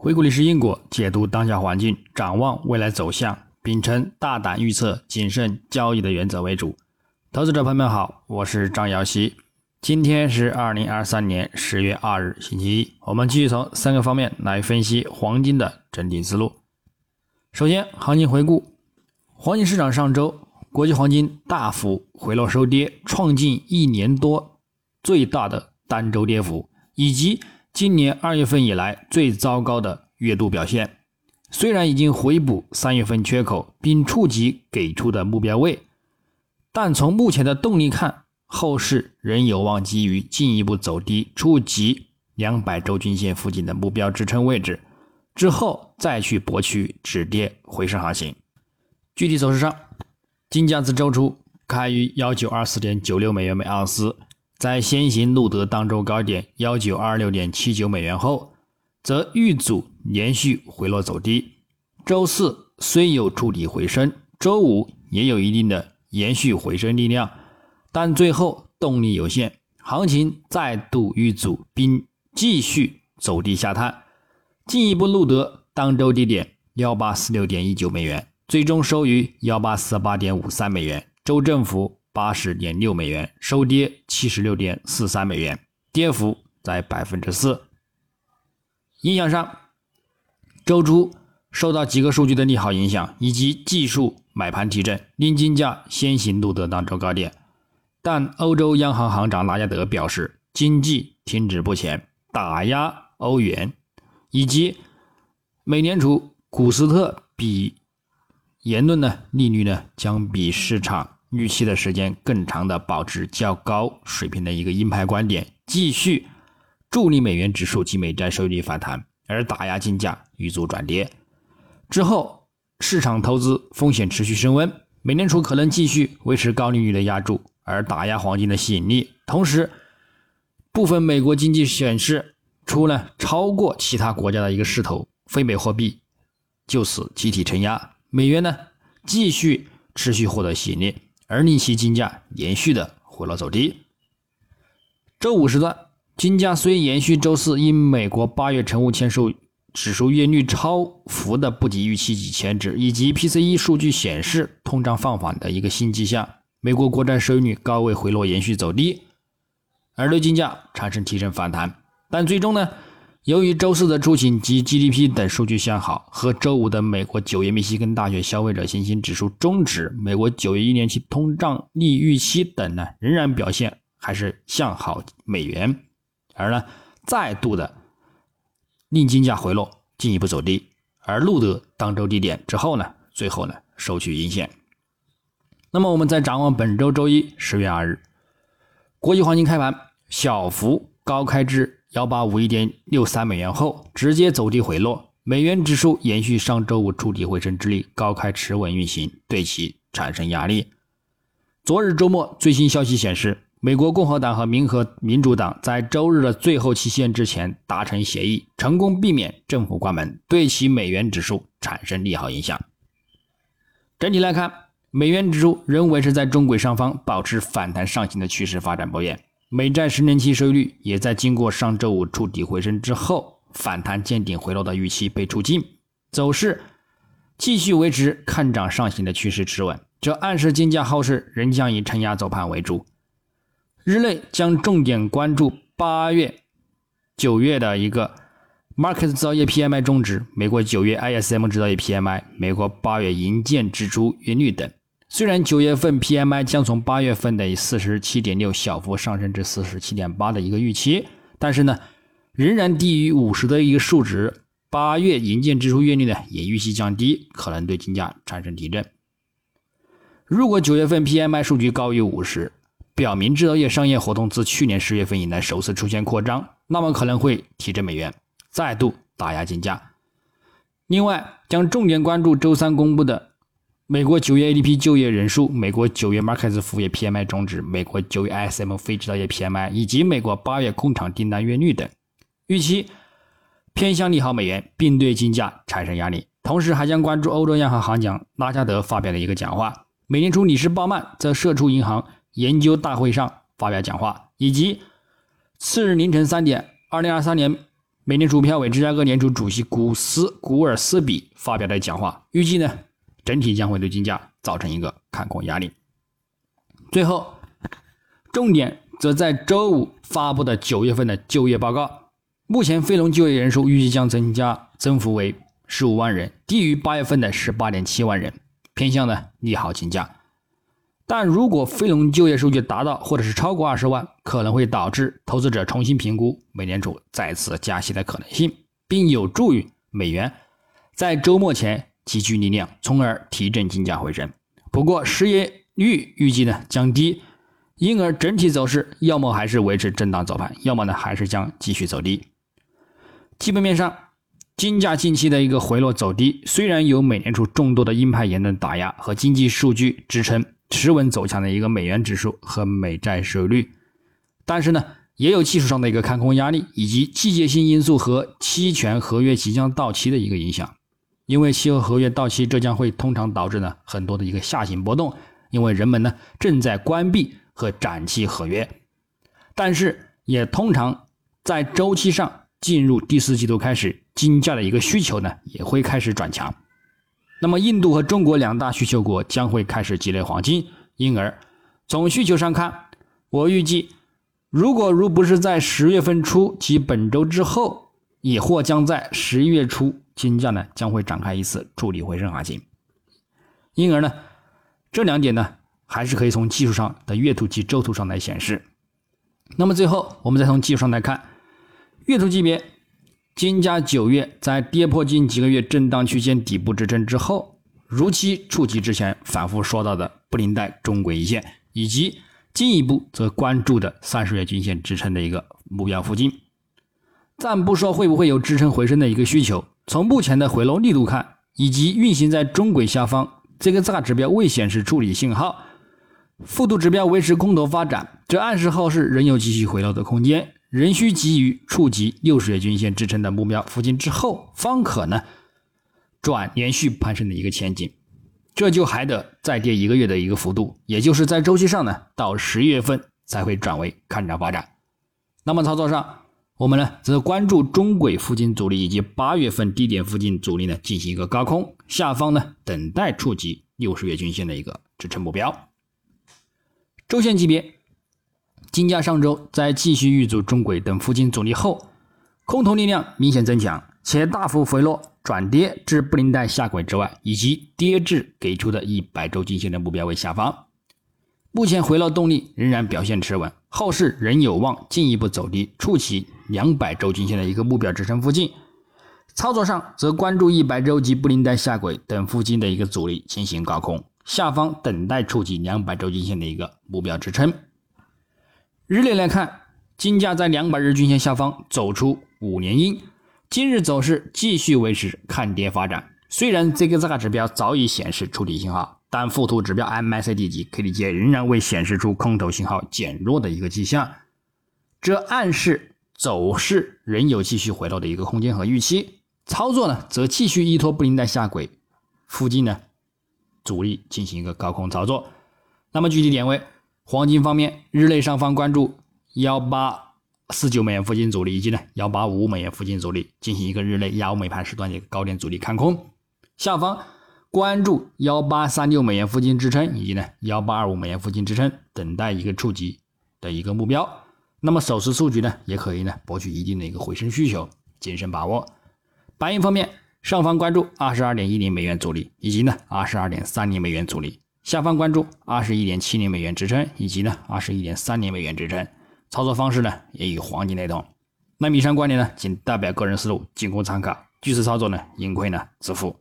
回顾历史因果，解读当下环境，展望未来走向，秉承大胆预测、谨慎交易的原则为主。投资者朋友们好，我是张瑶希。今天是二零二三年十月二日，星期一。我们继续从三个方面来分析黄金的整体思路。首先，行情回顾：黄金市场上周，国际黄金大幅回落收跌，创近一年多最大的单周跌幅，以及今年二月份以来最糟糕的月度表现。虽然已经回补三月份缺口，并触及给出的目标位，但从目前的动力看，后市仍有望基于进一步走低，触及两百周均线附近的目标支撑位置，之后再去博取止跌回升行情。具体走势上，金价自周初开于幺九二四点九六美元每盎司。在先行录得当周高点幺九二六点七九美元后，则遇阻连续回落走低。周四虽有触底回升，周五也有一定的延续回升力量，但最后动力有限，行情再度遇阻，并继续走低下探，进一步录得当周低点幺八四六点一九美元，最终收于幺八四八点五三美元，周政府。八十点六美元，收跌七十六点四三美元，跌幅在百分之四。影响上，周初受到几个数据的利好影响，以及技术买盘提振，令金价先行录得当周高点。但欧洲央行行长拉加德表示，经济停止不前，打压欧元，以及美联储古斯特比言论呢，利率呢将比市场。预期的时间更长的保持较高水平的一个鹰派观点，继续助力美元指数及美债收益率反弹，而打压金价遇阻转跌。之后，市场投资风险持续升温，美联储可能继续维持高利率的压注，而打压黄金的吸引力。同时，部分美国经济显示出了超过其他国家的一个势头，非美货币就此集体承压，美元呢继续持续获得吸引力。而令其金价延续的回落走低。周五时段，金价虽延续周四因美国八月成屋签售指数月率超幅的不及预期及前值，以及 PCE 数据显示通胀放缓的一个新迹象，美国国债收益率高位回落，延续走低，而对金价产生提升反弹。但最终呢？由于周四的出勤及 GDP 等数据向好，和周五的美国九月密西根大学消费者信心指数终值、美国九月一年期通胀率预期等呢，仍然表现还是向好美元，而呢，再度的令金价回落，进一步走低，而录得当周低点之后呢，最后呢收取阴线。那么我们再展望本周周一十月二日，国际黄金开盘小幅高开至。幺八五一点六三美元后，直接走低回落，美元指数延续上周五触底回升之力，高开持稳运行，对其产生压力。昨日周末最新消息显示，美国共和党和民和民主党在周日的最后期限之前达成协议，成功避免政府关门，对其美元指数产生利好影响。整体来看，美元指数仍维持在中轨上方，保持反弹上行的趋势，发展不变。美债十年期收益率也在经过上周五触底回升之后，反弹见顶回落的预期被出尽，走势继续维持看涨上行的趋势持稳，这暗示金价后市仍将以承压走盘为主。日内将重点关注八月、九月的一个 Markets 制造业 PMI 终值、美国九月 ISM 制造业 PMI、美国八月营建支出月率等。虽然九月份 PMI 将从八月份的四十七点六小幅上升至四十七点八的一个预期，但是呢，仍然低于五十的一个数值。八月营建支出月率呢也预期降低，可能对金价产生提振。如果九月份 PMI 数据高于五十，表明制造业商业活动自去年十月份以来首次出现扩张，那么可能会提振美元，再度打压金价。另外，将重点关注周三公布的。美国九月 ADP 就业人数、美国九月 Markets 服务业 PMI 终值、美国九月 ISM 非制造业 PMI 以及美国八月工厂订单月率等，预期偏向利好美元，并对金价产生压力。同时，还将关注欧洲央行行长拉加德发表的一个讲话，美联储理事鲍曼在社畜银行研究大会上发表讲话，以及次日凌晨三点，二零二三年美联储票委芝加哥联储主席古斯古尔斯比发表的讲话，预计呢整体将会对金价造成一个看空压力。最后，重点则在周五发布的九月份的就业报告，目前非农就业人数预计将增加，增幅为十五万人，低于八月份的十八点七万人，偏向呢利好金价。但如果非农就业数据达到或者是超过二十万，可能会导致投资者重新评估美联储再次加息的可能性，并有助于美元在周末前集聚力量，从而提振金价回升。不过，失业率预计呢降低，因而整体走势要么还是维持震荡走盘，要么呢还是将继续走低。基本面上，金价近期的一个回落走低，虽然有美联储众多的鹰派言论打压和经济数据支撑。持稳走强的一个美元指数和美债收益率，但是呢，也有技术上的一个看空压力，以及季节性因素和期权合约即将到期的一个影响。因为期货合约到期，这将会通常导致呢很多的一个下行波动，因为人们呢正在关闭和展期合约，但是也通常在周期上进入第四季度开始，金价的一个需求呢也会开始转强。那么，印度和中国两大需求国将会开始积累黄金，因而从需求上看，我预计，如果如不是在十月份初及本周之后，也或将在十一月初，金价呢将会展开一次助力回升行情。因而呢，这两点呢还是可以从技术上的月图及周图上来显示。那么最后，我们再从技术上来看，月图级别。金价九月在跌破近几个月震荡区间底部支撑之后，如期触及之前反复说到的布林带中轨一线，以及进一步则关注的三十月均线支撑的一个目标附近。暂不说会不会有支撑回升的一个需求，从目前的回落力度看，以及运行在中轨下方这个大指标未显示处理信号，幅度指标维持空头发展，这暗示后市仍有继续回落的空间。仍需急于触及六十日均线支撑的目标附近之后，方可呢转连续攀升的一个前景。这就还得再跌一个月的一个幅度，也就是在周期上呢，到十一月份才会转为看涨发展。那么操作上，我们呢则关注中轨附近阻力以及八月份低点附近阻力呢进行一个高空，下方呢等待触及六十月均线的一个支撑目标。周线级别。金价上周在继续遇阻中轨等附近阻力后，空头力量明显增强，且大幅回落转跌至布林带下轨之外，以及跌至给出的一百周均线的目标位下方。目前回落动力仍然表现持稳，后市仍有望进一步走低，触及两百周均线的一个目标支撑附近。操作上则关注一百周及布林带下轨等附近的一个阻力进行高空，下方等待触及两百周均线的一个目标支撑。日内来看，金价在两百日均线下方走出五连阴，今日走势继续维持看跌发展。虽然这个大指标早已显示触底信号，但附图指标 MACD 及 KDJ 仍然未显示出空头信号减弱的一个迹象，这暗示走势仍有继续回落的一个空间和预期。操作呢，则继续依托布林带下轨附近呢阻力进行一个高空操作。那么具体点位。黄金方面，日内上方关注幺八四九美元附近阻力，以及呢幺八五美元附近阻力，进行一个日内亚欧美盘时段的一个高点阻力看空。下方关注幺八三六美元附近支撑，以及呢幺八二五美元附近支撑，等待一个触及的一个目标。那么手持数据呢，也可以呢博取一定的一个回升需求，谨慎把握。白银方面，上方关注二十二点一零美元阻力，以及呢二十二点三零美元阻力。下方关注二十一点七零美元支撑，以及呢二十一点三零美元支撑，操作方式呢也与黄金雷同。那以上观点呢仅代表个人思路，仅供参考。据此操作呢，盈亏呢自负。